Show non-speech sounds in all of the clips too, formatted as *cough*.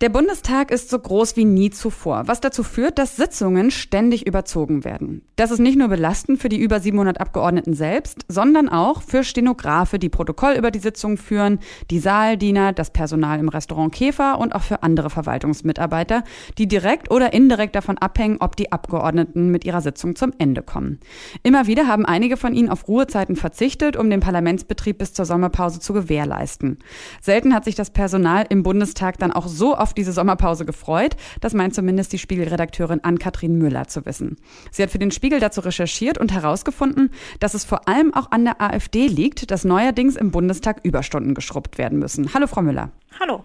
Der Bundestag ist so groß wie nie zuvor, was dazu führt, dass Sitzungen ständig überzogen werden. Das ist nicht nur belastend für die über 700 Abgeordneten selbst, sondern auch für Stenografe, die Protokoll über die Sitzung führen, die Saaldiener, das Personal im Restaurant Käfer und auch für andere Verwaltungsmitarbeiter, die direkt oder indirekt davon abhängen, ob die Abgeordneten mit ihrer Sitzung zum Ende kommen. Immer wieder haben einige von ihnen auf Ruhezeiten verzichtet, um den Parlamentsbetrieb bis zur Sommerpause zu gewährleisten. Selten hat sich das Personal im Bundestag dann auch so auf auf diese Sommerpause gefreut. Das meint zumindest die Spiegelredakteurin Ann-Kathrin Müller zu wissen. Sie hat für den Spiegel dazu recherchiert und herausgefunden, dass es vor allem auch an der AfD liegt, dass neuerdings im Bundestag Überstunden geschrubbt werden müssen. Hallo, Frau Müller. Hallo.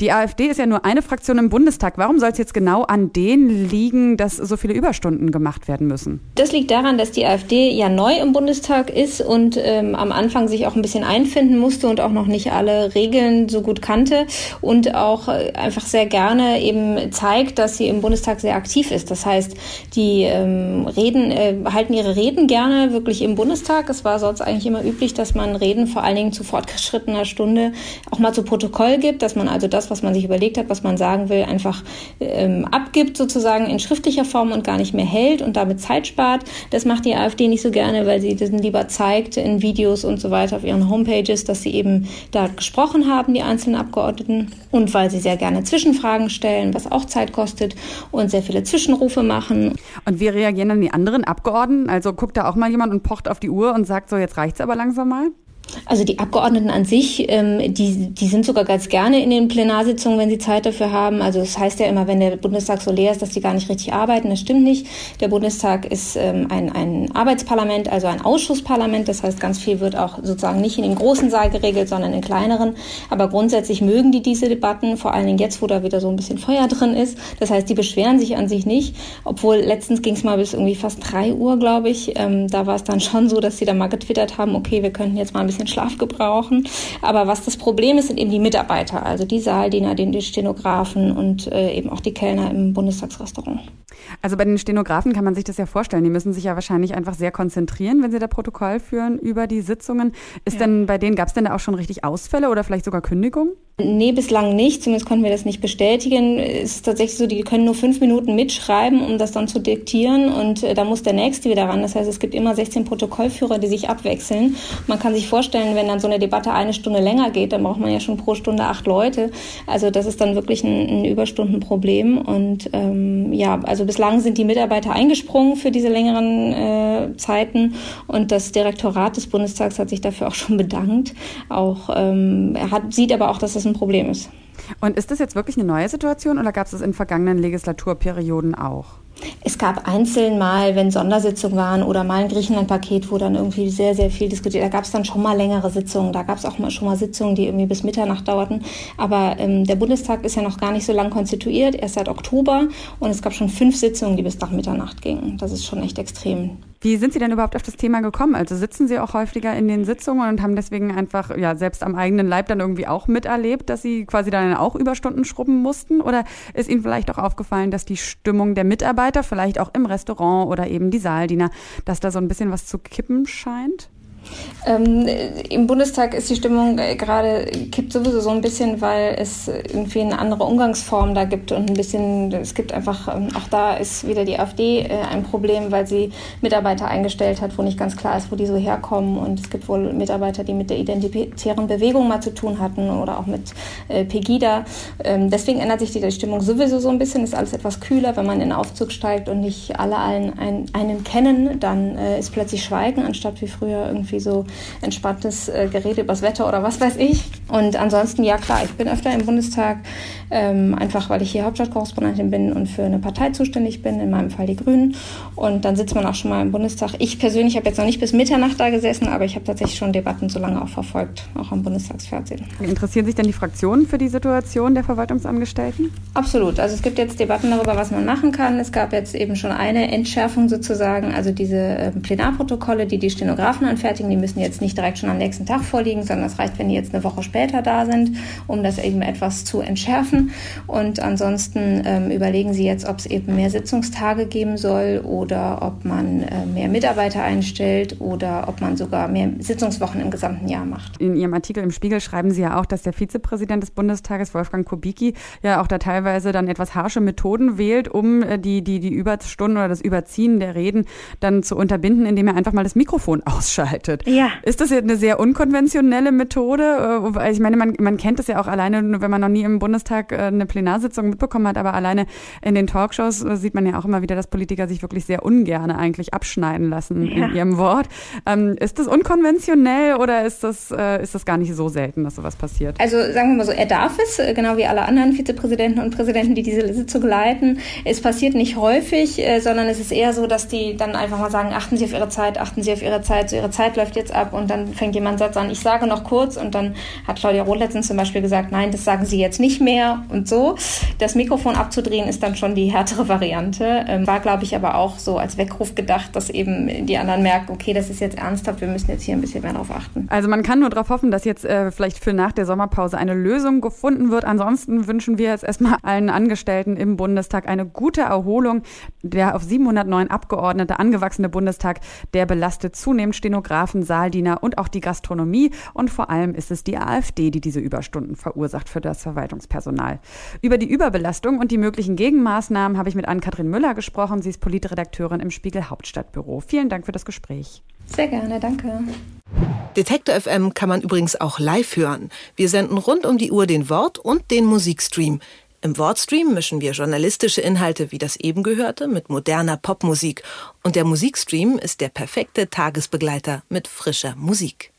Die AfD ist ja nur eine Fraktion im Bundestag. Warum soll es jetzt genau an denen liegen, dass so viele Überstunden gemacht werden müssen? Das liegt daran, dass die AfD ja neu im Bundestag ist und ähm, am Anfang sich auch ein bisschen einfinden musste und auch noch nicht alle Regeln so gut kannte und auch äh, einfach sehr gerne eben zeigt, dass sie im Bundestag sehr aktiv ist. Das heißt, die ähm, Reden äh, halten ihre Reden gerne wirklich im Bundestag. Es war sonst eigentlich immer üblich, dass man Reden vor allen Dingen zu fortgeschrittener Stunde auch mal zu Protokoll gibt, dass man also das, was man sich überlegt hat, was man sagen will, einfach ähm, abgibt sozusagen in schriftlicher Form und gar nicht mehr hält und damit Zeit spart. Das macht die AfD nicht so gerne, weil sie das lieber zeigt in Videos und so weiter auf ihren Homepages, dass sie eben da gesprochen haben, die einzelnen Abgeordneten, und weil sie sehr gerne Zwischenfragen stellen, was auch Zeit kostet und sehr viele Zwischenrufe machen. Und wie reagieren dann die anderen Abgeordneten? Also guckt da auch mal jemand und pocht auf die Uhr und sagt so, jetzt reicht's aber langsam mal? Also die Abgeordneten an sich, ähm, die, die sind sogar ganz gerne in den Plenarsitzungen, wenn sie Zeit dafür haben. Also es das heißt ja immer, wenn der Bundestag so leer ist, dass die gar nicht richtig arbeiten. Das stimmt nicht. Der Bundestag ist ähm, ein, ein Arbeitsparlament, also ein Ausschussparlament. Das heißt, ganz viel wird auch sozusagen nicht in dem großen Saal geregelt, sondern in kleineren. Aber grundsätzlich mögen die diese Debatten, vor allen Dingen jetzt, wo da wieder so ein bisschen Feuer drin ist. Das heißt, die beschweren sich an sich nicht. Obwohl letztens ging es mal bis irgendwie fast drei Uhr, glaube ich. Ähm, da war es dann schon so, dass sie da mal getwittert haben, okay, wir könnten jetzt mal ein bisschen Schlaf gebrauchen. Aber was das Problem ist, sind eben die Mitarbeiter, also die Saaldiener, die Stenografen und äh, eben auch die Kellner im Bundestagsrestaurant. Also bei den Stenografen kann man sich das ja vorstellen. Die müssen sich ja wahrscheinlich einfach sehr konzentrieren, wenn sie da Protokoll führen über die Sitzungen. Ist ja. denn bei denen, gab es denn da auch schon richtig Ausfälle oder vielleicht sogar Kündigungen? Nee, bislang nicht. Zumindest konnten wir das nicht bestätigen. Es ist tatsächlich so, die können nur fünf Minuten mitschreiben, um das dann zu diktieren. Und äh, da muss der Nächste wieder ran. Das heißt, es gibt immer 16 Protokollführer, die sich abwechseln. Man kann sich vorstellen, wenn dann so eine Debatte eine Stunde länger geht, dann braucht man ja schon pro Stunde acht Leute. Also das ist dann wirklich ein, ein Überstundenproblem. Und ähm, ja, also bislang sind die Mitarbeiter eingesprungen für diese längeren äh, Zeiten. Und das Direktorat des Bundestags hat sich dafür auch schon bedankt. Auch ähm, er hat, sieht aber auch, dass das ein Problem ist. Und ist das jetzt wirklich eine neue Situation oder gab es das in vergangenen Legislaturperioden auch? Es gab einzeln mal, wenn Sondersitzungen waren oder mal ein Griechenland-Paket, wo dann irgendwie sehr, sehr viel diskutiert. Da gab es dann schon mal längere Sitzungen. Da gab es auch mal schon mal Sitzungen, die irgendwie bis Mitternacht dauerten. Aber ähm, der Bundestag ist ja noch gar nicht so lang konstituiert, erst seit Oktober. Und es gab schon fünf Sitzungen, die bis nach Mitternacht gingen. Das ist schon echt extrem. Wie sind Sie denn überhaupt auf das Thema gekommen? Also sitzen Sie auch häufiger in den Sitzungen und haben deswegen einfach ja selbst am eigenen Leib dann irgendwie auch miterlebt, dass Sie quasi dann auch Überstunden schrubben mussten? Oder ist Ihnen vielleicht auch aufgefallen, dass die Stimmung der Mitarbeiter, vielleicht auch im Restaurant oder eben die Saaldiener, dass da so ein bisschen was zu kippen scheint? Ähm, Im Bundestag ist die Stimmung äh, gerade kippt sowieso so ein bisschen, weil es irgendwie eine andere Umgangsform da gibt und ein bisschen, es gibt einfach, ähm, auch da ist wieder die AfD äh, ein Problem, weil sie Mitarbeiter eingestellt hat, wo nicht ganz klar ist, wo die so herkommen und es gibt wohl Mitarbeiter, die mit der identitären Bewegung mal zu tun hatten oder auch mit äh, Pegida. Ähm, deswegen ändert sich die Stimmung sowieso so ein bisschen, ist alles etwas kühler, wenn man in den Aufzug steigt und nicht alle einen, einen kennen, dann ist plötzlich Schweigen, anstatt wie früher irgendwie so entspanntes äh, Gerede übers Wetter oder was weiß ich. Und ansonsten, ja klar, ich bin öfter im Bundestag, ähm, einfach weil ich hier Hauptstadtkorrespondentin bin und für eine Partei zuständig bin, in meinem Fall die Grünen. Und dann sitzt man auch schon mal im Bundestag. Ich persönlich habe jetzt noch nicht bis Mitternacht da gesessen, aber ich habe tatsächlich schon Debatten so lange auch verfolgt, auch am Bundestagsfernsehen. Interessieren sich denn die Fraktionen für die Situation der Verwaltungsangestellten? Absolut. Also es gibt jetzt Debatten darüber, was man machen kann. Es gab jetzt eben schon eine Entschärfung sozusagen, also diese äh, Plenarprotokolle, die die Stenografen anfertigen, die müssen jetzt nicht direkt schon am nächsten Tag vorliegen, sondern es reicht, wenn die jetzt eine Woche später später da sind, um das eben etwas zu entschärfen. Und ansonsten ähm, überlegen sie jetzt, ob es eben mehr Sitzungstage geben soll oder ob man äh, mehr Mitarbeiter einstellt oder ob man sogar mehr Sitzungswochen im gesamten Jahr macht. In Ihrem Artikel im Spiegel schreiben Sie ja auch, dass der Vizepräsident des Bundestages, Wolfgang Kubicki, ja auch da teilweise dann etwas harsche Methoden wählt, um äh, die, die, die Überstunden oder das Überziehen der Reden dann zu unterbinden, indem er einfach mal das Mikrofon *laughs* ausschaltet. Ja. Ist das jetzt eine sehr unkonventionelle Methode? Äh, ich meine, man, man kennt es ja auch alleine, wenn man noch nie im Bundestag äh, eine Plenarsitzung mitbekommen hat, aber alleine in den Talkshows sieht man ja auch immer wieder, dass Politiker sich wirklich sehr ungern eigentlich abschneiden lassen ja. in ihrem Wort. Ähm, ist das unkonventionell oder ist das, äh, ist das gar nicht so selten, dass sowas passiert? Also sagen wir mal so, er darf es, äh, genau wie alle anderen Vizepräsidenten und Präsidenten, die diese Sitzung leiten. Es passiert nicht häufig, äh, sondern es ist eher so, dass die dann einfach mal sagen, achten Sie auf Ihre Zeit, achten Sie auf Ihre Zeit, so Ihre Zeit läuft jetzt ab und dann fängt jemand Satz an, ich sage noch kurz und dann hat Claudia Roth letztens zum Beispiel gesagt, nein, das sagen Sie jetzt nicht mehr und so. Das Mikrofon abzudrehen ist dann schon die härtere Variante. Ähm, war, glaube ich, aber auch so als Weckruf gedacht, dass eben die anderen merken, okay, das ist jetzt ernsthaft, wir müssen jetzt hier ein bisschen mehr darauf achten. Also man kann nur darauf hoffen, dass jetzt äh, vielleicht für nach der Sommerpause eine Lösung gefunden wird. Ansonsten wünschen wir jetzt erstmal allen Angestellten im Bundestag eine gute Erholung. Der auf 709 Abgeordnete angewachsene Bundestag, der belastet zunehmend Stenografen, Saaldiener und auch die Gastronomie. Und vor allem ist es die AfD, die diese Überstunden verursacht für das Verwaltungspersonal. Über die Überbelastung und die möglichen Gegenmaßnahmen habe ich mit Ann-Kathrin Müller gesprochen. Sie ist Politredakteurin im Spiegel Hauptstadtbüro. Vielen Dank für das Gespräch. Sehr gerne, danke. Detektor FM kann man übrigens auch live hören. Wir senden rund um die Uhr den Wort- und den Musikstream. Im Wortstream mischen wir journalistische Inhalte wie das eben gehörte mit moderner Popmusik. Und der Musikstream ist der perfekte Tagesbegleiter mit frischer Musik.